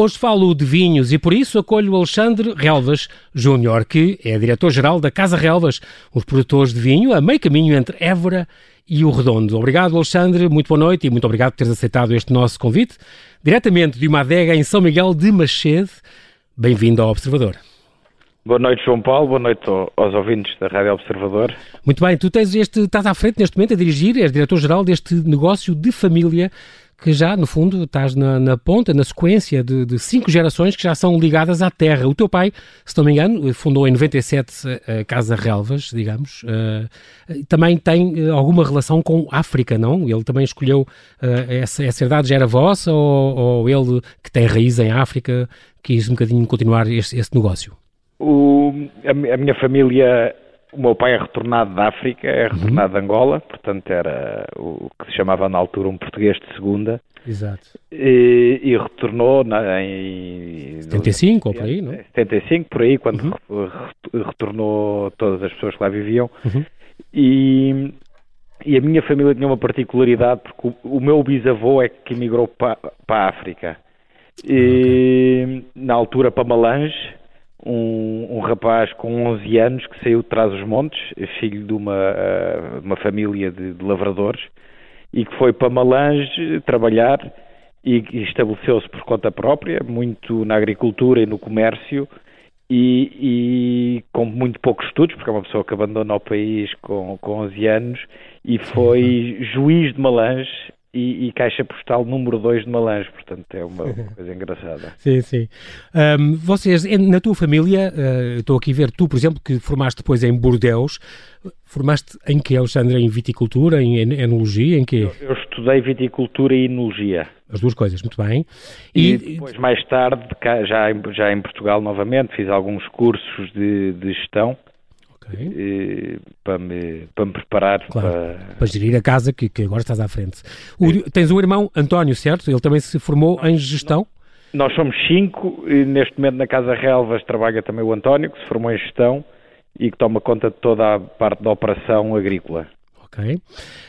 Hoje falo de vinhos e por isso acolho o Alexandre Relvas Júnior, que é diretor-geral da Casa Relvas, os produtores de vinho, a meio caminho entre Évora e o Redondo. Obrigado, Alexandre, muito boa noite e muito obrigado por teres aceitado este nosso convite, diretamente de uma adega em São Miguel de Machede. Bem-vindo ao Observador. Boa noite, João Paulo. Boa noite aos ouvintes da Rádio Observador. Muito bem, tu tens este, estás à frente neste momento a dirigir, és diretor-geral deste negócio de família que já, no fundo, estás na, na ponta, na sequência de, de, cinco gerações que já são ligadas à terra. O teu pai, se não me engano, fundou em 97 a Casa Relvas, digamos, uh, também tem eh, alguma relação com África, não? Ele também escolheu, uh, essa, essa já era vossa ou, ou, ele, que tem raiz em África, quis um bocadinho continuar este negócio? O, a, a minha família o meu pai é retornado da África, é retornado uhum. de Angola, portanto era o que se chamava na altura um português de segunda. Exato. E, e retornou na, em... 75 ou por aí, não? 75, por aí, quando uhum. retornou todas as pessoas que lá viviam. Uhum. E, e a minha família tinha uma particularidade, porque o, o meu bisavô é que emigrou para, para a África. E, okay. Na altura para Malange, um, um, rapaz com 11 anos que saiu de trás os montes, filho de uma, uh, uma família de, de, lavradores, e que foi para Malange trabalhar e, e estabeleceu-se por conta própria, muito na agricultura e no comércio, e, e, com muito poucos estudos, porque é uma pessoa que abandona o país com, com 11 anos, e foi juiz de Malange e, e, caixa postal número 2 de Malange, portanto é uma, uma coisa engraçada. sim, sim. Um, vocês, na tua família, uh, estou aqui a ver, tu, por exemplo, que formaste depois em Bordeus, formaste em que, Alexandre? Em viticultura, em enologia, em que? Eu, eu, estudei viticultura e enologia. As duas coisas, muito bem. E, e depois, mais tarde, já, já em Portugal novamente, fiz alguns cursos de, de gestão okay. para, me, para me preparar claro, para... para gerir a casa que, que agora estás à frente. O, tens um irmão, António, certo? Ele também se formou em gestão? Nós somos cinco e neste momento na Casa Relvas trabalha também o António, que se formou em gestão e que toma conta de toda a parte da operação agrícola. Ok.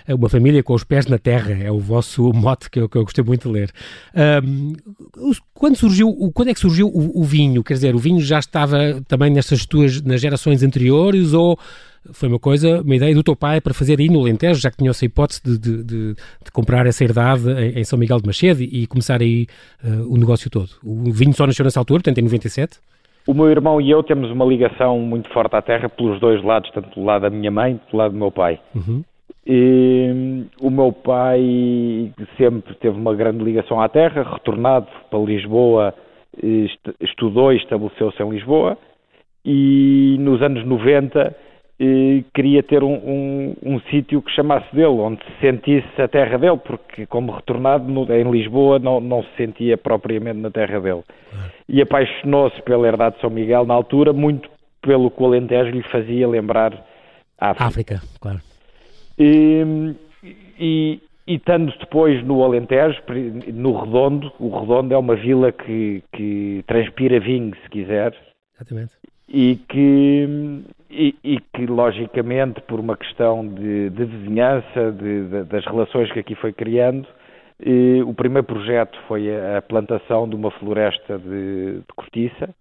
É uma família com os pés na terra, é o vosso mote que eu, que eu gostei muito de ler. Um, quando surgiu, quando é que surgiu o, o, vinho? Quer dizer, o vinho já estava também nestas tuas, nas gerações anteriores ou foi uma coisa, uma ideia do teu pai para fazer aí no Alentejo, já que tinha essa hipótese de, de, de, de comprar essa herdade em, em, São Miguel de Machede e começar aí uh, o negócio todo? O vinho só nasceu nessa altura, portanto em 97? O meu irmão e eu temos uma ligação muito forte à terra pelos dois lados, tanto do lado da minha mãe como do lado do meu pai. Uhum. E, o meu pai sempre teve uma grande ligação à terra, retornado para Lisboa, estudou e estabeleceu-se em Lisboa e nos anos 90 queria ter um, um, um sítio que chamasse dele, onde se sentisse a terra dele, porque como retornado no, em Lisboa não, não se sentia propriamente na terra dele. E apaixonou-se pela herdade de São Miguel na altura, muito pelo que o Alentejo lhe fazia lembrar a África. África, claro. E, e, e estando depois no Alentejo, no Redondo, o Redondo é uma vila que, que transpira vinho, se quiser. Exatamente. E que, e, e que, logicamente, por uma questão de, de vizinhança, de, de, das relações que aqui foi criando, o primeiro projeto foi a, plantação de uma floresta de, de cortiça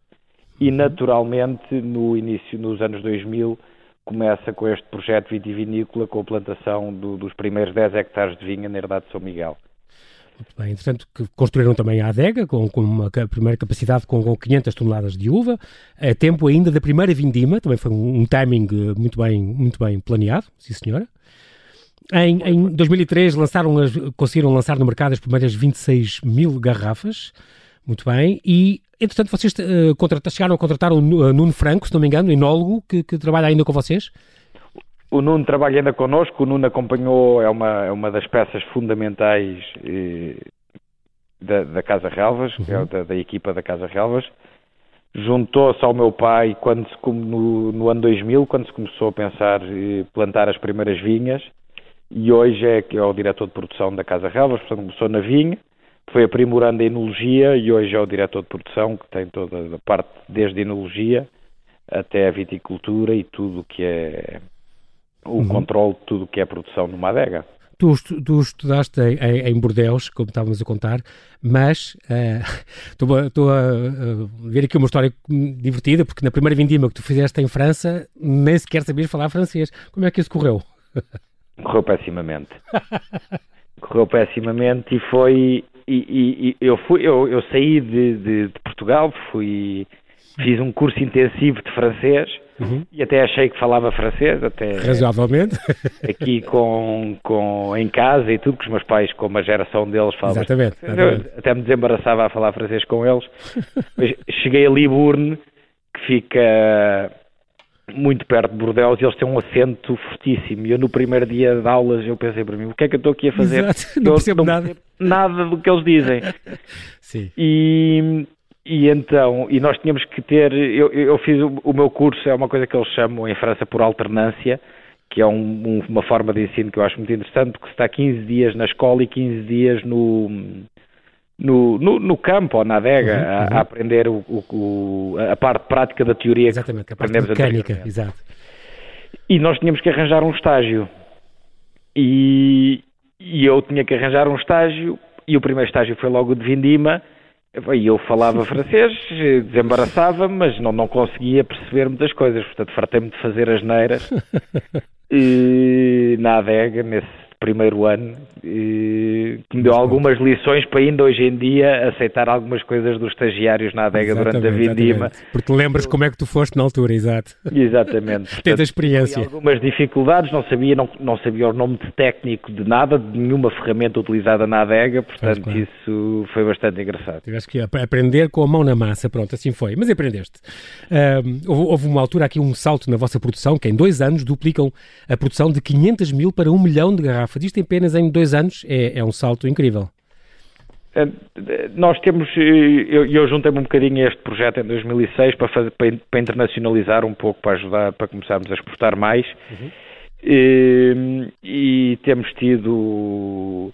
e, uhum. naturalmente, no início, nos anos 2000, começa com este projeto vitivinícola com a plantação do, dos primeiros 10 hectares de vinha na herdade de São Miguel. Muito bem, entretanto, construíram também a adega, com, com uma primeira capacidade com, com 500 toneladas de uva, a tempo ainda da primeira vindima, também foi um, um timing eh, muito bem, muito bem planeado, sim senhora. Em, em 2003 lançaram, conseguiram lançar no mercado as primeiras 26 mil garrafas, muito bem, e entretanto vocês uh, chegaram a contratar o Nuno Franco, se não me engano, enólogo, que, que trabalha ainda com vocês? O Nuno trabalha ainda connosco, o Nuno acompanhou, é uma, é uma das peças fundamentais eh, da, da, Casa Relvas, uhum. é da, da, equipa da Casa Relvas. Juntou-se ao meu pai quando se, no, no, ano 2000, quando se começou a pensar eh, plantar as primeiras vinhas, e hoje é, é o diretor de produção da Casa Relvas, portanto começou na vinha, foi aprimorando a enologia e hoje é o diretor de produção que tem toda a parte desde a enologia até a viticultura e tudo o que é o uhum. controle de tudo o que é produção numa adega. Tu, tu estudaste em, em, em, Bordeus, como estávamos a contar, mas estou uh, a, a, ver aqui uma história divertida, porque na primeira vindima que tu fizeste em França, nem sequer sabias falar francês. Como é que isso correu? Correu pessimamente. correu pessimamente e foi. E, e, e eu, fui, eu, eu saí de, de, de Portugal, fui fiz um curso intensivo de francês uhum. e até achei que falava francês, até razoavelmente aqui com, com em casa e tudo, que os meus pais, como a geração deles, falavam exatamente, exatamente. até me desembaraçava a falar francês com eles. cheguei a Liburne, que fica muito perto de Bordeaux e eles têm um acento fortíssimo. E eu no primeiro dia de aulas eu pensei para mim, o que é que eu estou aqui a fazer? Exato, não percebo não nada. Percebo nada do que eles dizem. Sim. E, e então, e nós tínhamos que ter, eu, eu fiz o, o, meu curso, é uma coisa que eles chamam em França por alternância, que é um, um, uma forma de ensino que eu acho muito interessante, porque se está 15 dias na escola e 15 dias no, no, no, no campo ou na adega uhum, a, uhum. a, aprender o, o, a parte prática da teoria Exatamente, que a parte mecânica, exato. E nós tínhamos que arranjar um estágio. E, e eu tinha que arranjar um estágio, e o primeiro estágio foi logo de Vindima, e eu falava francês, desembaraçava, mas não, não conseguia perceber muitas coisas, portanto fartei-me de fazer as neiras na adega, nesse primeiro ano, que me deu algumas lições para ainda hoje em dia aceitar algumas coisas dos estagiários na adega durante a vindima. Porque lembras como é que tu foste na altura, exato. Exatamente. Tens a experiência. algumas dificuldades, não sabia, não, não sabia o nome de técnico de nada, de nenhuma ferramenta utilizada na adega, portanto claro. isso foi bastante engraçado. Tiveste que aprender com a mão na massa, pronto, assim foi. Mas aprendeste. houve uma altura aqui um salto na vossa produção, que em dois anos duplicam a produção de 500 mil para um milhão de garrafas garrafa. Isto apenas em dois anos é, é um salto incrível. É, nós temos, e eu, eu juntei-me um bocadinho a este projeto em 2006 para, fazer, para, para, internacionalizar um pouco, para ajudar, para começarmos a exportar mais. Uhum. E, e, temos tido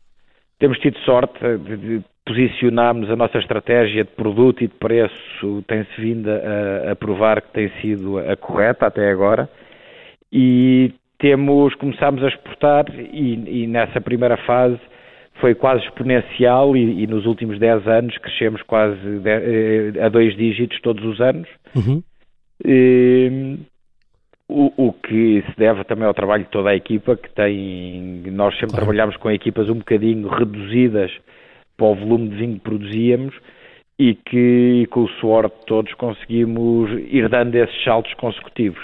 temos tido sorte de, de posicionarmos a nossa estratégia de produto e de preço tem-se vindo a, a, provar que tem sido a correta até agora e temos, começámos a exportar e, e nessa primeira fase foi quase exponencial e, e, nos últimos 10 anos crescemos quase de, eh, a dois dígitos todos os anos. Uhum. E, o, o, que se deve também ao trabalho de toda a equipa, que tem. Nós sempre claro. trabalhamos com equipas um bocadinho reduzidas para o volume de vinho que produzíamos e que com o suor de todos conseguimos ir dando esses saltos consecutivos.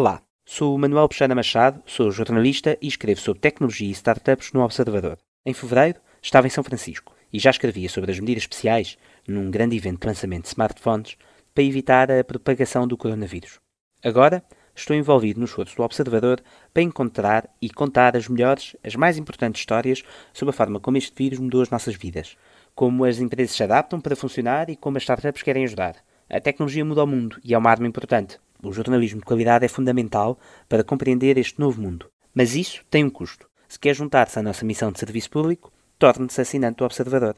Olá, sou o Manuel Peixana Machado, sou jornalista e escrevo sobre tecnologia e startups no Observador. Em fevereiro, estava em São Francisco e já escrevia sobre as medidas especiais num grande evento de lançamento de smartphones para evitar a propagação do coronavírus. Agora, estou envolvido no esforço do Observador para encontrar e contar as melhores, as mais importantes histórias sobre a forma como este vírus mudou as nossas vidas, como as empresas se adaptam para funcionar e como as startups querem ajudar. A tecnologia muda o mundo e é uma arma importante. O jornalismo de qualidade é fundamental para compreender este novo mundo. Mas isso tem um custo. Se quer juntar-se à nossa missão de serviço público, torne-se assinante do Observador.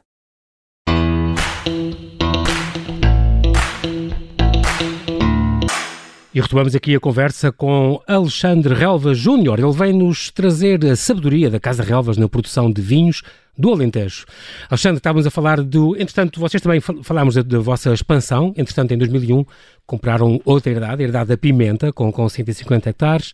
E retomamos aqui a conversa com Alexandre Relva Júnior. Ele vem nos trazer a sabedoria da Casa Relvas na produção de vinhos do Alentejo. Alexandre, estávamos a falar do. Entretanto, vocês também falámos da, da, vossa expansão. Entretanto, em 2001 compraram outra herdade, a herdade da Pimenta, com, com 150 hectares,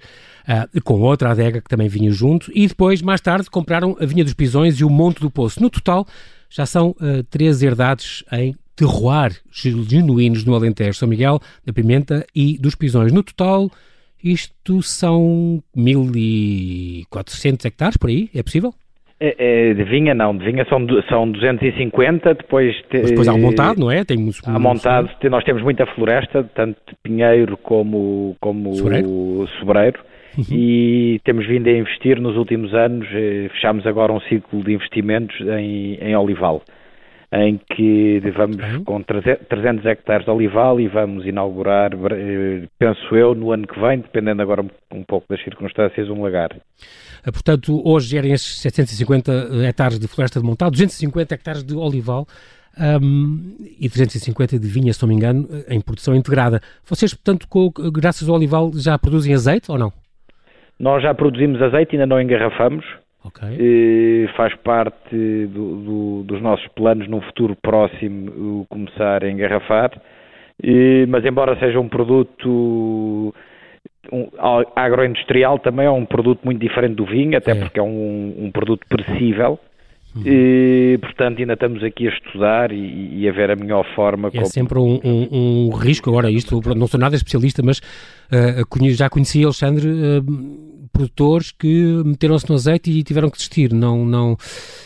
uh, com outra adega que também vinha junto. E depois, mais tarde, compraram a Vinha dos Pisões e o Monte do Poço. No total, já são uh, três herdades em terroir genuínos no Alentejo, São Miguel, da Pimenta e dos Pisões. No total, isto são 1.400 hectares, por aí, é possível? É, é, de vinha não, de vinha são, são 250, depois... Te, depois há um montado, não é? Tem há montado, nós temos muita floresta, tanto pinheiro como, como sobreiro, sobreiro uhum. e temos vindo a investir nos últimos anos, eh, fechamos agora um ciclo de investimentos em, em olival em que vamos com 300 hectares de olival e vamos inaugurar, eh, penso eu, no ano que vem, dependendo agora um pouco das circunstâncias, um lagar. Ah, portanto, hoje gerem esses 750 hectares de floresta de montado, 250 hectares de olival. um, e 350 de vinha, se não me engano, em produção integrada. Vocês, portanto, com, graças ao olival, já produzem azeite ou não? Nós já produzimos azeite, ainda não engarrafamos. Okay. faz parte do, do, dos nossos planos num futuro próximo começar a engarrafar. mas embora seja um produto um, agroindustrial também é um produto muito diferente do vinho, até é. porque é um, um produto perecível. Uhum. E, portanto, ainda estamos aqui a estudar e, e a ver a melhor forma. É como... sempre um, um, um, risco. Agora, isto, não sou nada especialista, mas uh, já conheci Alexandre. Uh, produtores que meteram-se no azeite e tiveram que desistir. Não, não,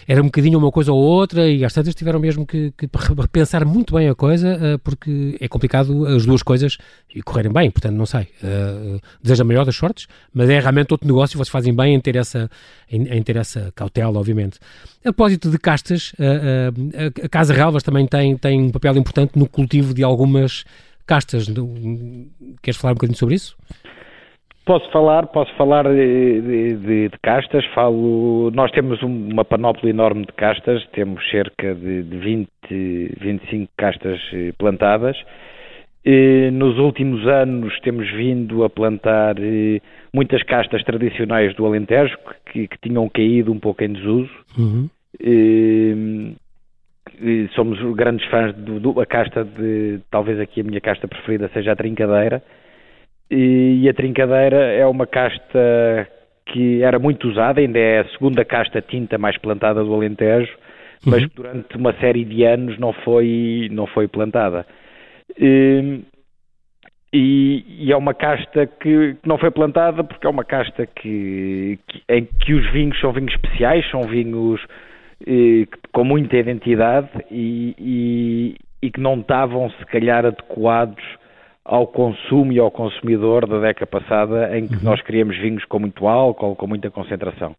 era um bocadinho uma coisa ou outra e às tantas tiveram mesmo que, que repensar muito bem a coisa uh, porque é complicado as duas coisas e correrem bem, portanto não sei. Uh, desejo a maior das sortes, mas é realmente outro negócio, vocês fazem bem em ter essa, em, em ter essa cautela, obviamente. A propósito de castas, uh, a Casa Relvas também tem, tem um papel importante no cultivo de algumas castas. Queres falar um bocadinho sobre isso? Posso falar, posso falar de, de, de, castas, falo, nós temos uma panóplia enorme de castas, temos cerca de, de 20, 25 castas eh, plantadas. E nos últimos anos temos vindo a plantar eh, muitas castas tradicionais do Alentejo que, que tinham caído um pouco em desuso. Uhum. E, e somos grandes fãs da casta de, talvez aqui a minha casta preferida seja a trincadeira, e, a trincadeira é uma casta que era muito usada, ainda é a segunda casta tinta mais plantada do Alentejo, mas uhum. durante uma série de anos não foi, não foi plantada. E, e, é uma casta que, não foi plantada porque é uma casta que, que em que os vinhos são vinhos especiais, são vinhos eh, com muita identidade e, e, e, que não estavam se calhar adequados ao consumo e ao consumidor da década passada, em que uhum. nós queríamos vinhos com muito álcool, com muita concentração.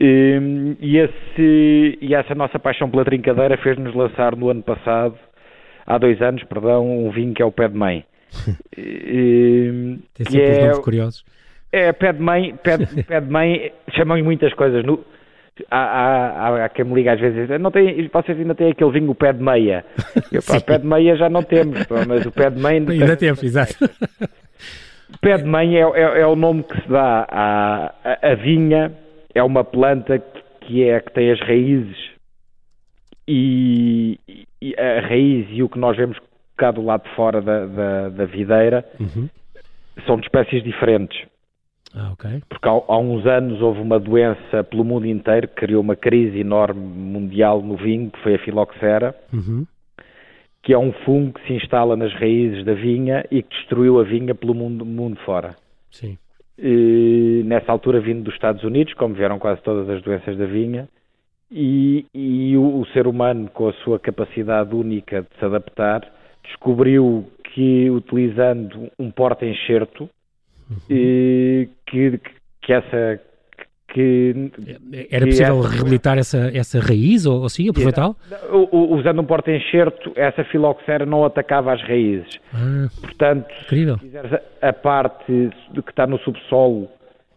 E, esse, e essa nossa paixão pela trincadeira fez-nos lançar no ano passado, há dois anos, perdão, um vinho que é o Pé de Mãe. e, Tem sempre é, nomes curiosos. É, Pé de Mãe, Pé de, pé de Mãe chamam-lhe muitas coisas. No, há, há, há, quem me liga às vezes não tem, vocês ainda têm aquele vinho o pé de meia. Eu, pá, pé de meia já não temos, pá, mas o pé de meia ainda temos, exato. Pé de meia é, é, é, o nome que se dá à, à, à vinha, é uma planta que é que tem as raízes e, e, a raiz e o que nós vemos cá do lado de fora da, da, da videira uhum. são de espécies diferentes. Ah, okay. Porque há, há, uns anos houve uma doença pelo mundo inteiro que criou uma crise enorme mundial no vinho, que foi a filoxera, uhum. que é um fungo que se instala nas raízes da vinha e que destruiu a vinha pelo mundo, mundo fora. Sim. E, nessa altura vindo dos Estados Unidos, como vieram quase todas as doenças da vinha, e, e o, o ser humano, com a sua capacidade única de se adaptar, descobriu que utilizando um porta-enxerto, e que, que essa que, era possível essa, reabilitar essa, essa raiz ou assim, aproveitá-la? Usando um porta-enxerto, essa filoxera não atacava as raízes. Ah, Portanto, incrível. se quiseres a, a parte que está no subsolo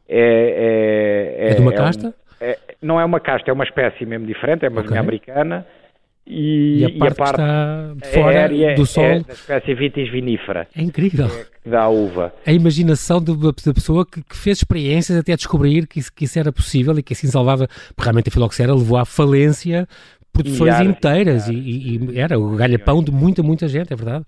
é... É, é, é de uma é casta? Um, é, não é uma casta, é uma espécie mesmo diferente, é uma okay. vinha americana e, e, a, parte e a parte está fora aérea do sol. É da espécie vitis vinífera. É incrível. Que dá a uva. A imaginação da pessoa que, que, fez experiências até descobrir que isso, que isso, era possível e que assim salvava. Porque realmente a filoxera levou à falência produções inteiras e, e, e, era o galha-pão de muita, muita gente, é verdade.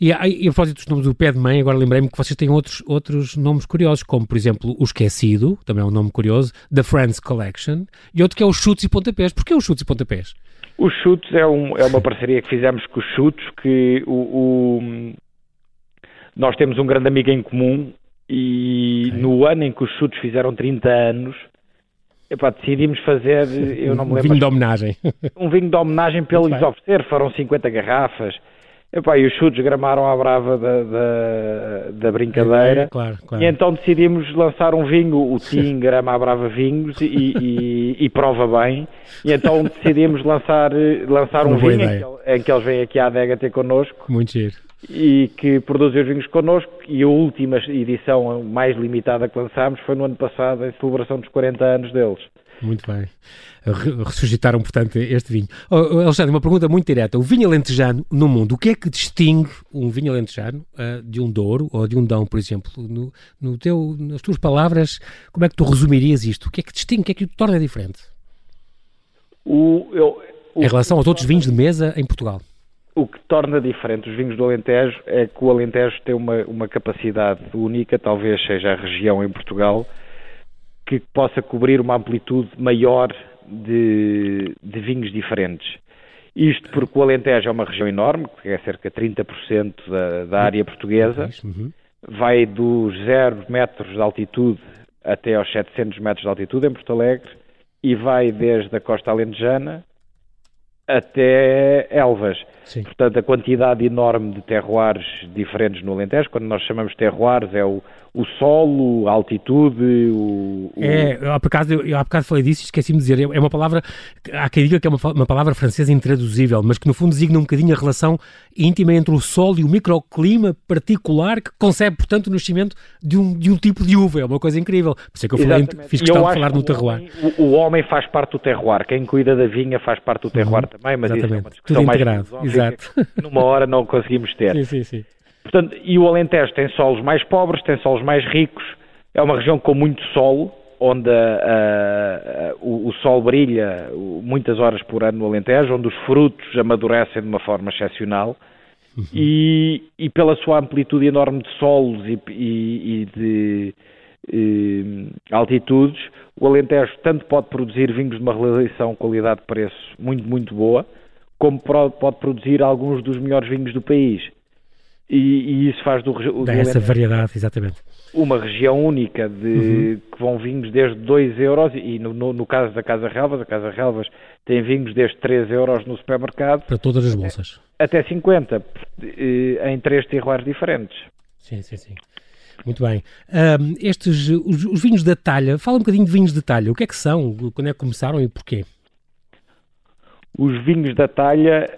E, e a propósito dos nomes do pé de mãe, agora lembrei-me que vocês têm outros, outros nomes curiosos, como por exemplo o Esquecido, também é um nome curioso, The Friends Collection, e outro que é o Chutes e Pontapés. Porquê os Chutes e Pontapés? Os Chutes é, um, é uma parceria que fizemos com os Chutes, que o, o, nós temos um grande amigo em comum e no ano em que os Chutes fizeram 30 anos, epá, decidimos fazer, eu não me lembro... Um vinho de homenagem. Um vinho de homenagem para eles oferecer, foram 50 garrafas. Epá, e os chutes gramaram à brava da, da, da brincadeira. É, claro, claro. E então decidimos lançar um vinho, o Tim grama à brava vinhos e, e, e, prova bem. E então decidimos lançar, lançar um vinho em que, em que, eles vêm aqui à adega ter connosco. Muito giro. E que produzem os vinhos connosco. E a última edição mais limitada que lançámos foi no ano passado, em celebração dos 40 anos deles. Muito bem. Ressuscitaram, portanto, este vinho. Oh, Alexandre, uma pergunta muito direta. O vinho alentejano no mundo, o que é que distingue um vinho alentejano uh, de um Douro ou de um Dão, por exemplo? No, no teu, nas tuas palavras, como é que tu resumirias isto? O que é que distingue, o que é que o torna diferente? O, eu, o, em relação aos outros vinhos de mesa em Portugal? O que torna diferente os vinhos do Alentejo é que o Alentejo tem uma, uma capacidade única, talvez seja a região em Portugal, que possa cobrir uma amplitude maior de, de vinhos diferentes. Isto porque o Alentejo é uma região enorme, que é cerca de 30% da, da área portuguesa, uhum. vai dos 0 metros de altitude até aos 700 metros de altitude em Porto Alegre e vai desde a costa alentejana até Elvas. Sim. Portanto, a quantidade enorme de terroirs diferentes no Alentejo, quando nós chamamos terroirs, é o, o solo, a altitude, o... o... É, há bocado, eu, há bocado falei disso e esqueci-me de dizer, é uma palavra, há quem diga que é uma, uma palavra francesa intraduzível, mas que no fundo designa um bocadinho a relação íntima entre o solo e o microclima particular que concebe, portanto, o nascimento de um, de um tipo de uva, é uma coisa incrível. Por isso é que eu falei, fiz questão de falar no terroir. Homem, o, o, homem faz parte do terroir, quem cuida da vinha faz parte do terroir uhum, também, mas exatamente. isso é uma discussão Tudo mais exato. numa hora não conseguimos ter. Sim, sim, sim. Portanto, e o Alentejo tem solos mais pobres, tem solos mais ricos, é uma região com muito solo, onde o, o, sol brilha muitas horas por ano no Alentejo, onde os frutos amadurecem de uma forma excepcional. Uhum. E, e, pela sua amplitude enorme de solos e, e, e de e, altitudes, o Alentejo tanto pode produzir vinhos de uma relação qualidade-preço muito, muito boa, como pode produzir alguns dos melhores vinhos do país. E, e isso faz do, do Dá essa variedade, exatamente. Uma região única de uhum. que vão vinhos desde 2 euros e no, no, no, caso da Casa Relvas, a Casa Relvas tem vinhos desde 3 euros no supermercado. Para todas as bolsas. Até 50, eh, em três terroirs diferentes. Sim, sim, sim. Muito bem. Um, estes, os, os, vinhos da talha, fala um bocadinho de vinhos de talha. O que é que são? Quando é que começaram e porquê? Os vinhos da talha,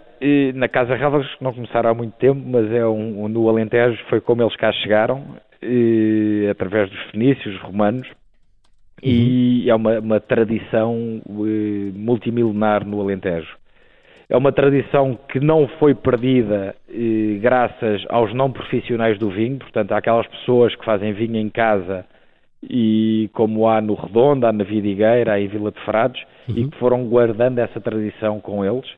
na Casa Relvas, não começaram há muito tempo, mas é um, no Alentejo foi como eles cá chegaram, eh, através dos fenícios, romanos, uhum. e é uma, uma tradição eh, multimilenar no Alentejo. É uma tradição que não foi perdida graças aos não profissionais do vinho, portanto, aquelas pessoas que fazem vinho em casa e como há no Redondo, há na Vidigueira, há em Vila de Frades, uhum. e que foram guardando essa tradição com eles.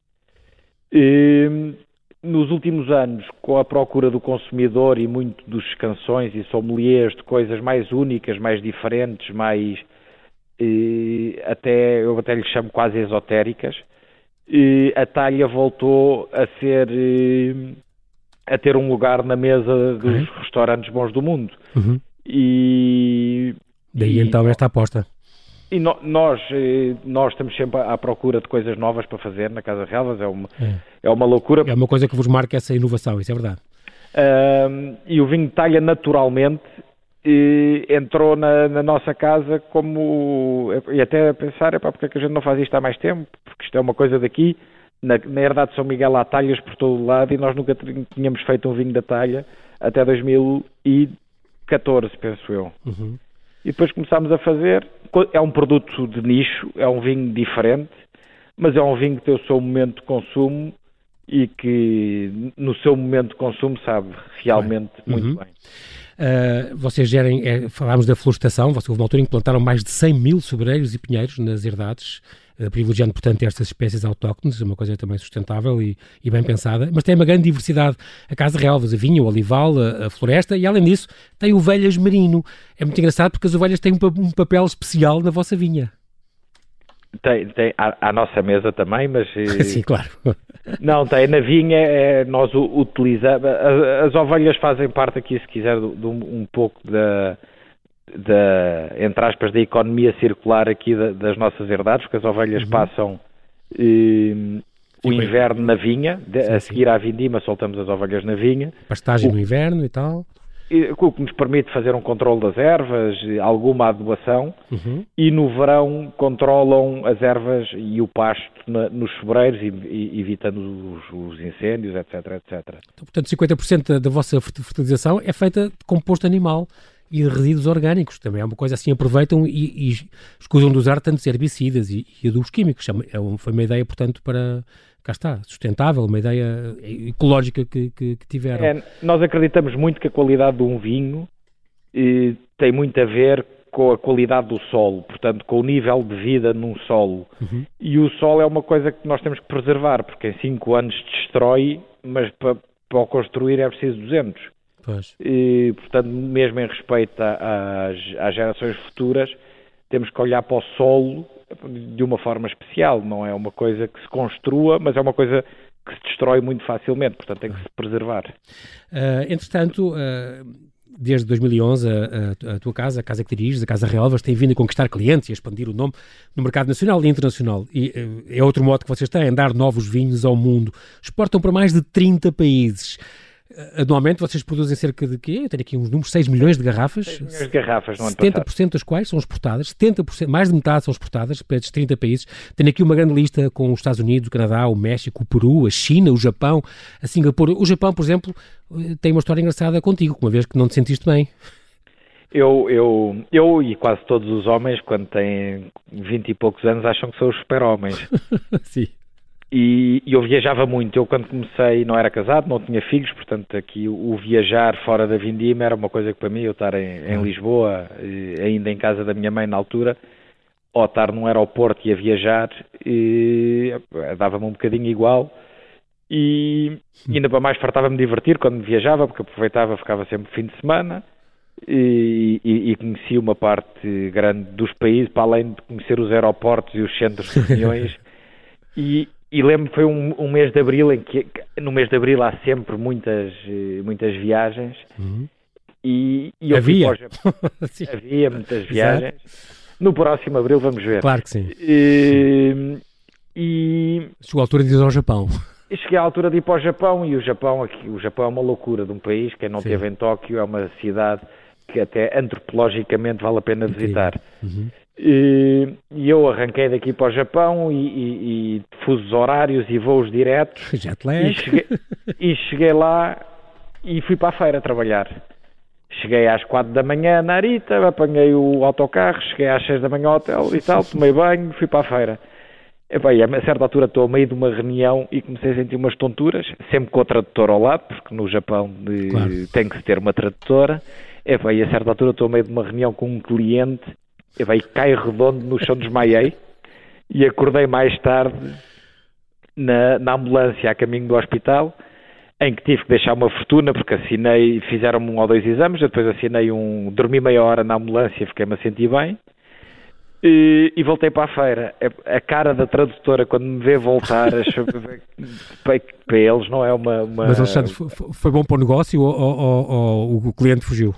E, nos últimos anos, com a procura do consumidor e muito dos canções e sommeliers de coisas mais únicas, mais diferentes, mais e, até eu até lhe chamo quase esotéricas, e a talha voltou a ser a ter um lugar na mesa dos uhum. restaurantes bons do mundo. Uhum. E daí e, então esta aposta. E no, nós, eh, nós estamos sempre à procura de coisas novas para fazer na Casa Relvas, é uma, é. é uma loucura. É uma coisa que vos marca essa inovação, isso é verdade. Uh, e o vinho talha naturalmente e entrou na, na, nossa casa como e até a pensar, epá, porque é que a gente não faz isto há mais tempo? Porque isto é uma coisa daqui, na, na herdade de São Miguel há talhas por todo o lado e nós nunca tínhamos feito um vinho da talha até 2014, penso eu. Uhum e depois começámos a fazer. É um produto de nicho, é um vinho diferente, mas é um vinho que tem o seu momento de consumo e que no seu momento de consumo sabe realmente bem. muito uhum. bem. Uh, vocês gerem, é, falámos da florestação, houve uma altura em que plantaram mais de 100 mil sobreiros e pinheiros nas herdades, privilegiando, portanto, estas espécies autóctones, uma coisa também sustentável e, e, bem pensada, mas tem uma grande diversidade. A Casa Relvas, a vinha, o olival, a, a, floresta e, além disso, tem ovelhas merino. É muito engraçado porque as ovelhas têm um, um papel especial na vossa vinha. Tem, tem à, à, nossa mesa também, mas... Eh, Sim, claro. Não, tem. Na vinha é, nós utilizamos... As, as, ovelhas fazem parte aqui, se quiser, de, de um, um, pouco da, da, entre aspas, da economia circular aqui da, das nossas herdades, porque as ovelhas uhum. passam eh, o inverno na vinha, de, sim, a seguir à vindima soltamos as ovelhas na vinha. Pastagem o, no inverno e tal o que nos permite fazer um controle das ervas, alguma adubação, uhum. e no verão controlam as ervas e o pasto na, nos sobreiros, e, e, evitando os, os, incêndios, etc, etc. Então, portanto, 50% da vossa fertilização é feita de composto animal. E de resíduos orgânicos. Também é uma coisa assim, aproveitam e, e escusam de usar tantos herbicidas e, e adubos químicos. É uma, foi uma ideia, portanto, para, cá está, sustentável, uma ideia ecológica que, que, que tiveram. É, nós acreditamos muito que a qualidade de um vinho eh, tem muito a ver com a qualidade do solo, portanto, com o nível de vida num solo. Uhum. E o solo é uma coisa que nós temos que preservar, porque em 5 anos destrói, mas para, para o construir é preciso 200. Pois. E, portanto, mesmo em respeito às, às gerações futuras, temos que olhar para o solo de uma forma especial. Não é uma coisa que se construa, mas é uma coisa que se destrói muito facilmente, portanto tem que se preservar. Uh, entretanto, uh, desde 2011, a, a, a, tua casa, a casa que diriges, a Casa Relvas, tem vindo a conquistar clientes e a expandir o nome no mercado nacional e internacional. E uh, é outro modo que vocês têm, dar novos vinhos ao mundo. Exportam para mais de 30 países. Anualmente vocês produzem cerca de quê? Eu tenho aqui uns números, 6 milhões de garrafas. 6 milhões de garrafas no 70% das quais são exportadas, 70%, mais de metade são exportadas para estes 30 países. Tenho aqui uma grande lista com os Estados Unidos, o Canadá, o México, o Peru, a China, o Japão, a Singapura. O Japão, por exemplo, tem uma história engraçada contigo, uma vez que não te sentiste bem. Eu, eu, eu e quase todos os homens, quando têm 20 e poucos anos, acham que são os super-homens. Sim. E, e, eu viajava muito. Eu, quando comecei, não era casado, não tinha filhos, portanto, aqui o, o viajar fora da Vindima era uma coisa que para mim, eu estar em, em Lisboa, ainda em casa da minha mãe na altura, ou estar num aeroporto e a viajar, dava-me um bocadinho igual. E ainda para mais fartava-me divertir quando viajava, porque aproveitava, ficava sempre fim de semana. E, e, e conheci uma parte grande dos países, para além de conhecer os aeroportos e os centros de reuniões. e, e lembro foi um, um, mês de abril em que no mês de abril há sempre muitas eh, muitas viagens. Uhum. e, e havia? havia muitas viagens. Exato. no próximo abril vamos ver. Claro que sim. E, e chegou a altura de ir ao Japão. Cheguei à altura de ir para o Japão e o Japão aqui o Japão é uma loucura de um país quem não sim. esteve em Tóquio é uma cidade que até antropologicamente vale a pena visitar. Uhum. E, eu arranquei daqui para o Japão e, e, e fusos horários e voos diretos. E cheguei, e cheguei lá e fui para a feira trabalhar. Cheguei às quatro da manhã na Arita, apanhei o autocarro, cheguei às seis da manhã ao hotel e tal, tomei banho, fui para a feira. E, bem, a certa altura estou ao meio de uma reunião e comecei a sentir umas tonturas, sempre com o tradutor ao lado, porque no Japão de, claro. tem que se ter uma tradutora. E, bem, a certa altura estou ao meio de uma reunião com um cliente eu veio cair redondo no chão, desmaiei e acordei mais tarde na, na ambulância a caminho do hospital, em que tive que deixar uma fortuna porque assinei, fizeram-me um ou dois exames, depois assinei um, dormi meia hora na ambulância, fiquei-me a sentir bem. E, e, voltei para a feira. A cara da tradutora, quando me vê voltar, para, para eles não é uma. uma... Mas Alexandre, foi bom para o negócio ou, ou, ou, ou o cliente fugiu?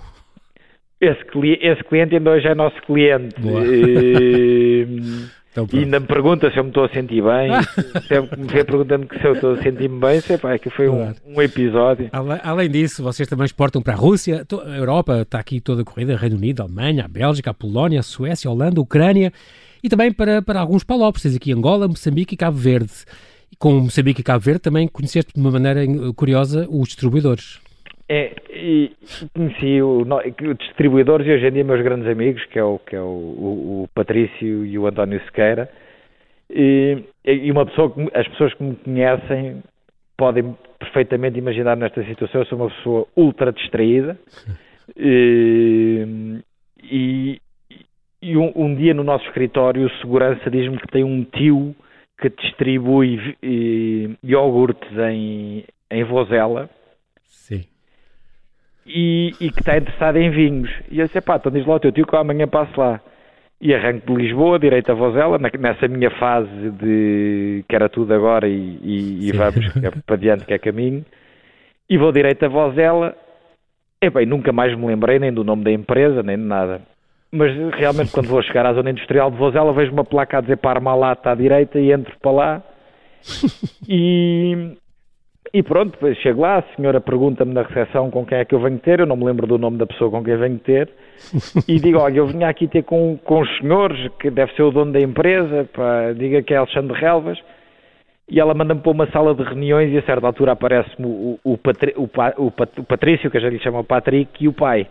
Esse, esse cliente ainda hoje é nosso cliente. E, então, e ainda me pergunta se eu me estou a sentir bem. sempre me vê perguntando se eu estou a sentir-me bem. Sei, pá, que foi um, um, episódio. Além disso, vocês também exportam para a Rússia. A Europa está aqui toda a corrida. Reino Unido, a Alemanha, a Bélgica, a Polónia, a Suécia, a Holanda, a Ucrânia. E também para, para alguns palopes. aqui Angola, Moçambique e Cabo Verde. E com Moçambique e Cabo Verde também conheceste de uma maneira curiosa os distribuidores. É, e conheci o, distribuidores e hoje em dia meus grandes amigos, que é o, que é o, o, o Patrício e o António Sequeira, e, e, uma pessoa que, as pessoas que me conhecem podem perfeitamente imaginar nesta situação, eu sou uma pessoa ultra distraída. E, e, e um, um, dia no nosso escritório o segurança diz-me que tem um tio que distribui iogurtes em, em Vozela e, e que está interessado em vinhos. E eu disse, pá, então diz lá o teu tio que eu amanhã passo lá. E arranco de Lisboa, direito a Vozela, nessa minha fase de que era tudo agora e, e, e vamos é para diante que é caminho. E vou direito a Vozela. E bem, nunca mais me lembrei nem do nome da empresa, nem de nada. Mas realmente quando vou chegar à zona industrial de Vozela vejo uma placa a dizer Parmalat à direita e entro para lá. E, e pronto, chego lá, a senhora pergunta-me na recepção com quem é que eu venho ter, eu não me lembro do nome da pessoa com quem venho ter, e digo, olha, eu vinha aqui ter com, com os senhores, que deve ser o dono da empresa, pá, diga que é Alexandre Relvas, e ela manda-me para uma sala de reuniões e a certa altura aparece-me o, o, o, o, Patrício, que já lhe chamo Patrick, e o pai.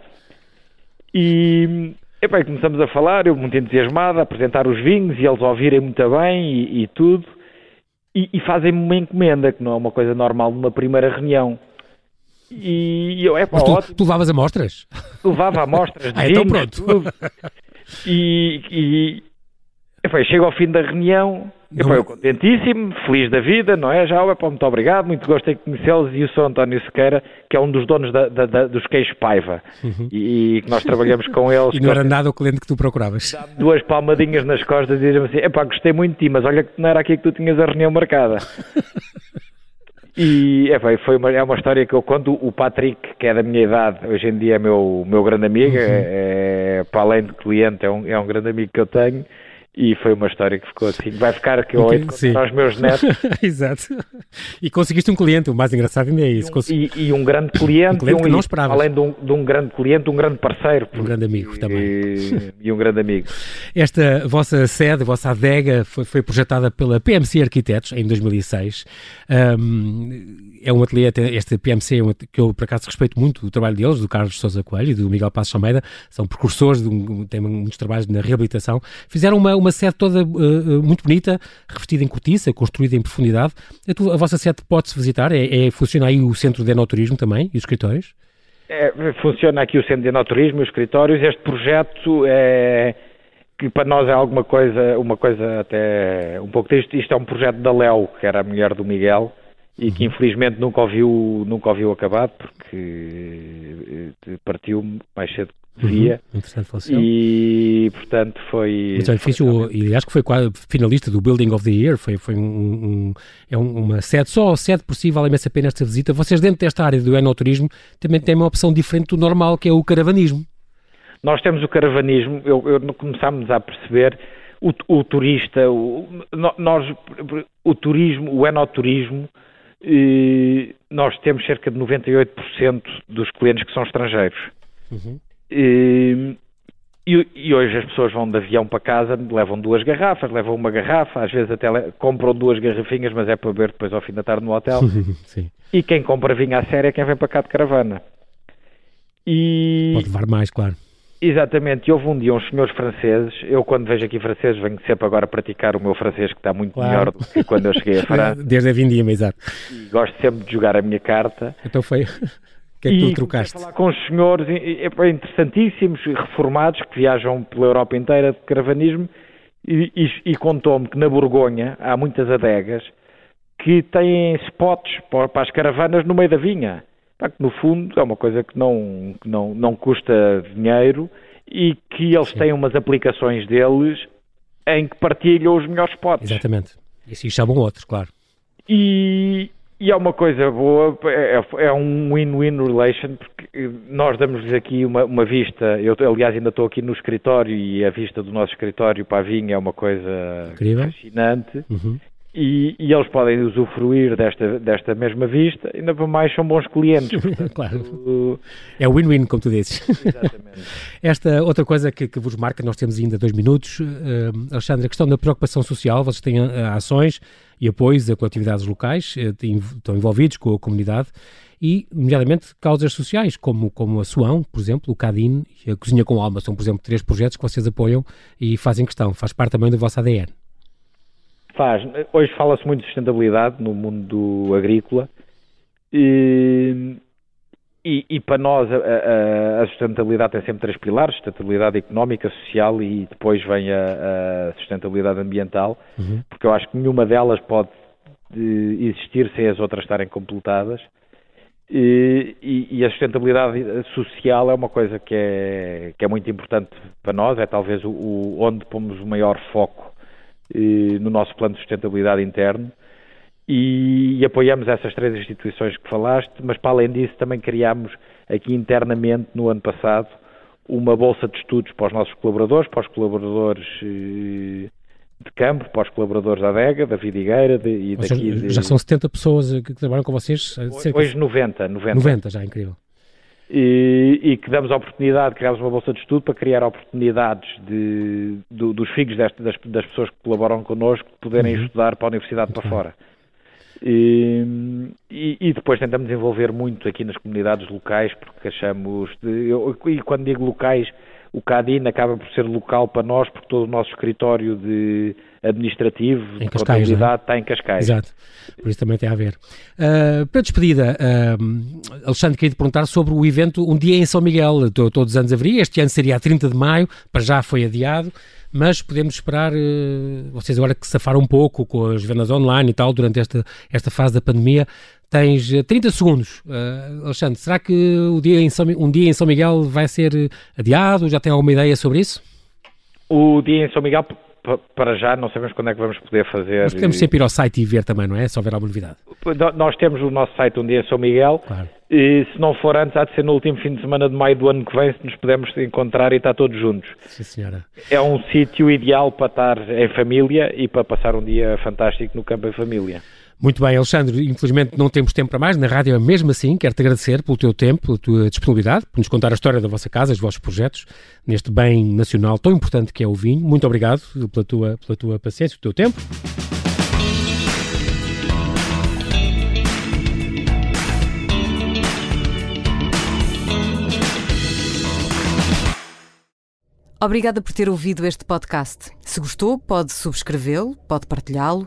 E, epá, começamos a falar, eu muito entusiasmado, a apresentar os vinhos e eles ouvirem muito bem e, e tudo. E, e fazem-me uma encomenda, que não é uma coisa normal numa primeira reunião. E eu, é pá, tu, ótimo. tu levavas amostras? Levava amostras Ah, então pronto. tudo. E, e epá, chego ao fim da reunião, epá, Não- eu contentíssimo, feliz da vida, não é? Já, epá, muito obrigado, muito gosto em conhecê-los e o Sr. António Sequeira, que é um dos donos da- da- da- dos queijos Paiva e, e que nós trabalhamos com eles. Uhum. E não era nada o cliente que tu procuravas. Duas palmadinhas nas costas e dizem assim: epá, gostei muito de ti, mas olha que não era aqui que tu tinhas a reunião marcada. E epá, foi uma, é uma história que eu conto. O Patrick, que é da minha idade, hoje em dia é meu, meu grande amigo, é, é, para além de cliente, é um, é um grande amigo que eu tenho. E foi uma história que ficou assim. Vai ficar hei de sim. contar aos meus netos. Exato. E conseguiste um cliente, o mais engraçado ainda é isso. Consegui- E, e um grande cliente, Um cliente e que um- não esperavas. além de um, de um grande cliente, um grande parceiro. Um grande amigo também. E, e um grande amigo. Esta vossa sede, a vossa adega, foi, foi projetada pela PMC Arquitetos em 2006. Um, é um ateliê, este PMC, é um que eu por acaso respeito muito o trabalho deles, do Carlos Sousa Coelho e do Miguel Passos Almeida, são precursores, de um, têm muitos trabalhos na reabilitação. Fizeram uma, uma sede toda uh, muito bonita, revestida em cortiça, construída em profundidade. A, a vossa sede pode-se visitar, é, é- funciona aí o centro de enoturismo também e os escritórios? É, funciona aqui o Centro de Enoturismo, os escritórios. Este projeto é que para nós é alguma coisa, uma coisa até um pouco triste. Isto é um projeto da Léo, que era a mulher do Miguel, e que infelizmente nunca ouviu, nunca ouviu acabado porque eh, partiu mais cedo que devia. Uhum. Interessante. E portanto foi. Mas um edifício, e acho que foi quase finalista do Building of the Year, foi, foi um, um- é um- uma sede, só sede por si vale imensa pena esta visita. Vocês dentro desta área do enoturismo também têm uma opção diferente do normal, que é o caravanismo. Nós temos o caravanismo, eu, eu começámos a perceber o, o turista, o, nós, o turismo, o enoturismo, eh, nós temos cerca de 98% dos clientes que são estrangeiros. Eh, e, e hoje as pessoas vão de avião para casa, levam duas garrafas, levam uma garrafa, às vezes até compram duas garrafinhas, mas é para beber depois ao fim da tarde no hotel. Sim, e quem compra vinho à série é quem vem para cá de caravana. E, pode levar mais, claro. Exatamente, e houve um dia uns senhores franceses, eu quando vejo aqui franceses venho sempre agora praticar o meu francês que está muito Claro. melhor do que quando eu cheguei a França Desde a vindima, exato. e gosto sempre de jogar a minha carta. Então foi. O que é que e tu trocaste? falar com os senhores interessantíssimos, reformados, que viajam pela Europa inteira de caravanismo e, e- e contou-me que na Borgonha há muitas adegas que têm spots para as caravanas no meio da vinha. No fundo é uma coisa que não, que não, não custa dinheiro e que eles têm umas aplicações deles em que partilham os melhores spots. Exatamente. E assim chamam outros, claro. E, e é uma coisa boa, é, é um win-win relation, porque nós damos-lhes aqui uma, uma vista. Eu, aliás, ainda estou aqui no escritório e a vista do nosso escritório para a vinha é uma coisa Incrível. fascinante. Uhum. E, e eles podem usufruir desta, desta mesma vista, ainda para mais são bons clientes. claro. portanto, É win-win, como tu dizes. exatamente. Esta outra coisa que, que vos marca, nós temos ainda dois minutos, eh, Alexandre, a questão da preocupação social, vocês têm eh, ações e apoios a coletividades locais, eh, têm- estão envolvidos com a comunidade e, nomeadamente, causas sociais, como, como a Suão, por exemplo, o Cadin e a Cozinha com Alma, são, por exemplo, três projetos que vocês apoiam e fazem questão, faz parte também do vosso ADN. Faz. Hoje fala-se muito de sustentabilidade no mundo agrícola e, e- e para nós a, a- a sustentabilidade tem sempre três pilares, sustentabilidade económica, social e depois vem a, a sustentabilidade ambiental, Uhum. porque eu acho que nenhuma delas pode eh, existir sem as outras estarem completadas. E, e- e a sustentabilidade social é uma coisa que é, que é muito importante para nós, é talvez o, o- onde pomos o maior foco no nosso plano de sustentabilidade interno e, e apoiamos essas três instituições que falaste, mas para além disso também criámos aqui internamente no ano passado uma bolsa de estudos para os nossos colaboradores, para os colaboradores eh, de campo, para os colaboradores da adega, da Vidigueira de, e Ou seja, daqui de, já são 70 pessoas eh, que trabalham com vocês, eh, cerca hoje 90, 90. de 90 já, incrível. E, e que damos a oportunidade, criámos uma bolsa de estudo para criar oportunidades de, do- dos filhos deste- das, das pessoas que colaboram connosco de poderem Uhum. estudar para a universidade Muito para fora. E, e, depois tentamos desenvolver muito aqui nas comunidades locais, porque achamos, de, eu, e quando digo locais, o CADIN acaba por ser local para nós, porque todo o nosso escritório de administrativo, em Cascais, é? está em Cascais. Exato, por isso também tem a ver. Uh, para despedida, uh, Alexandre, queria te perguntar sobre o evento Um Dia em São Miguel. Todos os anos haveria, este ano seria a 30 de maio, para já foi adiado, mas podemos esperar, uh, vocês agora que safaram um pouco com as vendas online e tal, durante esta, esta fase da pandemia, Tens 30 segundos. Uh, Alexandre, será que o dia em São, um dia em São Miguel vai ser adiado? Já tem alguma ideia sobre isso? O dia em São Miguel, para já, não sabemos quando é que vamos poder fazer. Mas podemos sempre ir ao site e ver também, não é? Se houver alguma novidade. Nós temos o nosso site um dia em São Miguel. Claro. E se não for antes, há de ser no último fim de semana de maio do ano que vem, se nos pudermos encontrar e estar todos juntos. Sim, senhora. É um sítio ideal para estar em família e para passar um dia fantástico no campo em família. Muito bem, Alexandre, infelizmente não temos tempo para mais, na rádio é mesmo assim, quero-te agradecer pelo teu tempo, pela tua disponibilidade, por nos contar a história da vossa casa, os vossos projetos, neste bem nacional tão importante que é o vinho. Muito obrigado pela tua, pela tua paciência, o teu tempo. Obrigada por ter ouvido este podcast. Se gostou, pode subscrevê-lo, pode partilhá-lo